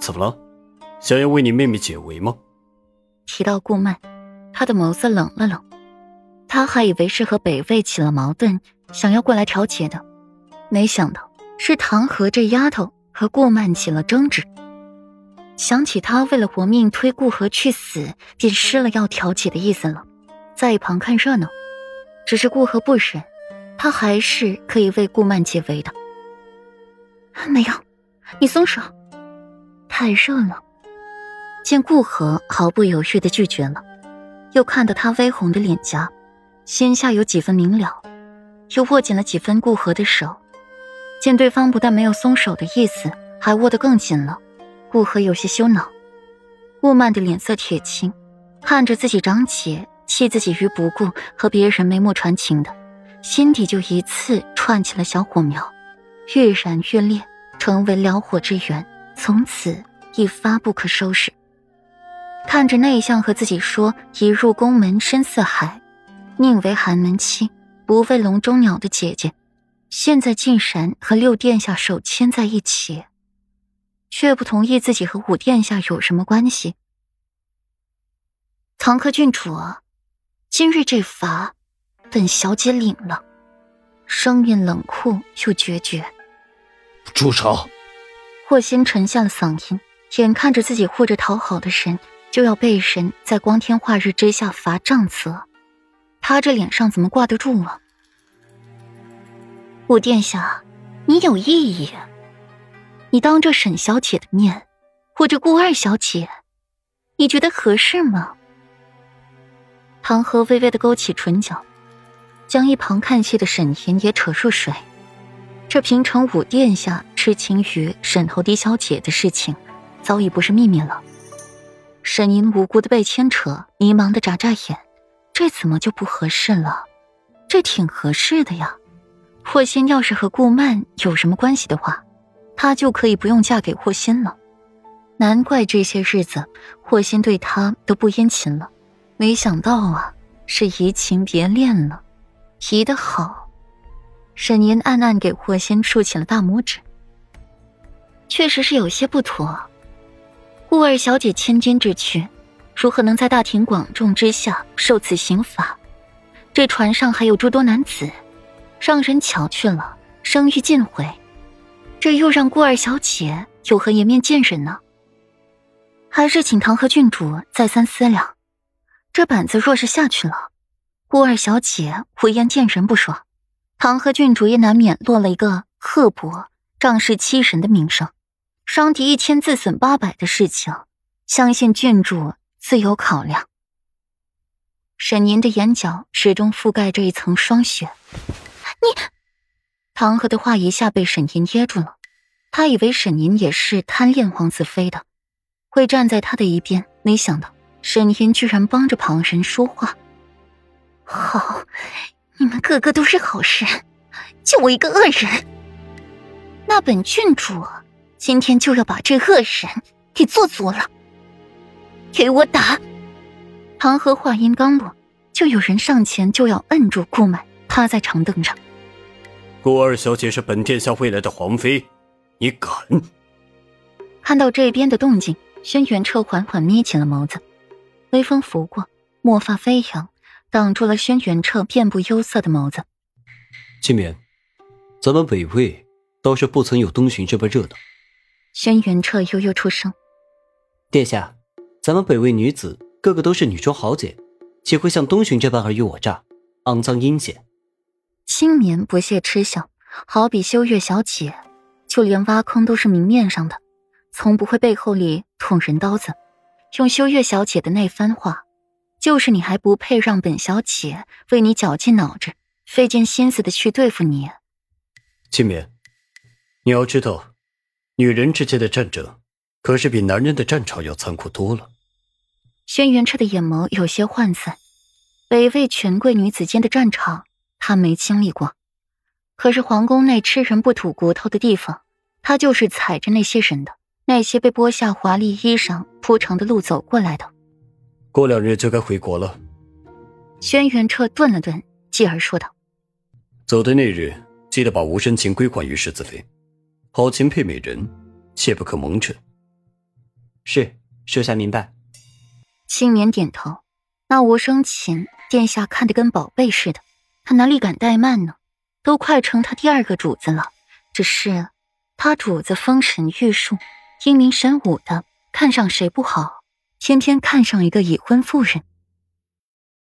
怎么了？想要为你妹妹解围吗？提到顾曼，他的眸子冷了冷。他还以为是和北魏起了矛盾，想要过来调解的，没想到是唐河这丫头和顾曼起了争执。想起他为了活命推顾河去死，便失了要调解的意思了，在一旁看热闹。只是顾河不忍，他还是可以为顾曼解围的。没有，你松手。太热了。见顾河毫不犹豫的拒绝了，又看到他微红的脸颊，心下有几分明了，又握紧了几分顾河的手。见对方不但没有松手的意思，还握得更紧了，顾河有些羞恼。顾曼的脸色铁青，看着自己长姐弃自己于不顾，和别人眉目传情的，心底就一次串起了小火苗，越燃越烈，成为燎火之源，从此一发不可收拾。看着内向和自己说一入宫门深似海，宁为寒门妻，不为笼中鸟的姐姐，现在竟然和六殿下手牵在一起，却不同意自己和五殿下有什么关系。唐克郡主，今日这罚，本小姐领了。声音冷酷又决绝。住手！霍心沉下了嗓音，眼看着自己护着讨好的神。就要被神在光天化日之下罚杖责，他这脸上怎么挂得住啊？五殿下，你有异议？你当着沈小姐的面护着顾二小姐，你觉得合适吗？唐河微微的勾起唇角，将一旁看戏的沈岩也扯入水。这平城五殿下痴情于沈头嫡小姐的事情，早已不是秘密了。沈银无辜的被牵扯，迷茫的眨眨眼，这怎么就不合适了？这挺合适的呀。霍心要是和顾曼有什么关系的话，她就可以不用嫁给霍心了。难怪这些日子霍心对她都不殷勤了，没想到啊，是移情别恋了。移得好。沈银暗暗给霍心竖起了大拇指。确实是有些不妥。顾二小姐千金之躯，如何能在大庭广众之下受此刑罚？这船上还有诸多男子，让人瞧去了，声誉尽毁。这又让顾二小姐有何颜面见人呢？还是请唐河郡主再三思量。这板子若是下去了，顾二小姐无颜见人不说，唐河郡主也难免落了一个刻薄、仗势欺人的名声。伤敌一千，自损八百的事情，相信郡主自有考量。沈宁的眼角始终覆盖着一层霜雪。你，唐河的话一下被沈宁噎住了。他以为沈宁也是贪恋皇子妃的，会站在他的一边，没想到沈宁居然帮着旁人说话。好，你们个个都是好人，就我一个恶人。那本郡主。今天就要把这恶人给做足了！给我打！唐河话音刚落，就有人上前就要摁住顾满，趴在长凳上。顾二小姐是本殿下未来的皇妃，你敢？看到这边的动静，轩辕彻缓缓眯起了眸子，微风拂过，墨发飞扬，挡住了轩辕彻遍布幽色的眸子。金冕，咱们北魏倒是不曾有东巡这般热闹。轩辕彻悠悠出声：“殿下，咱们北魏女子个个都是女中豪杰，岂会像东巡这般尔虞我诈、肮脏阴险？”青棉不屑嗤笑：“好比修月小姐，就连挖坑都是明面上的，从不会背后里捅人刀子。用修月小姐的那番话，就是你还不配让本小姐为你绞尽脑汁、费尽心思的去对付你。”青棉，你要知道。女人之间的战争，可是比男人的战场要残酷多了。轩辕彻的眼眸有些涣散，北魏权贵女子间的战场，他没经历过。可是皇宫内吃人不吐骨头的地方，他就是踩着那些人的，那些被剥下华丽衣裳铺成的路走过来的。过两日就该回国了。轩辕彻顿了顿，继而说道：“走的那日，记得把无深情归还于世子妃。”好琴配美人，切不可蒙尘。是，属下明白。青年点头。那无生琴，殿下看得跟宝贝似的，他哪里敢怠慢呢？都快成他第二个主子了。只是他主子风神玉树，英明神武的，看上谁不好，偏偏看上一个已婚妇人。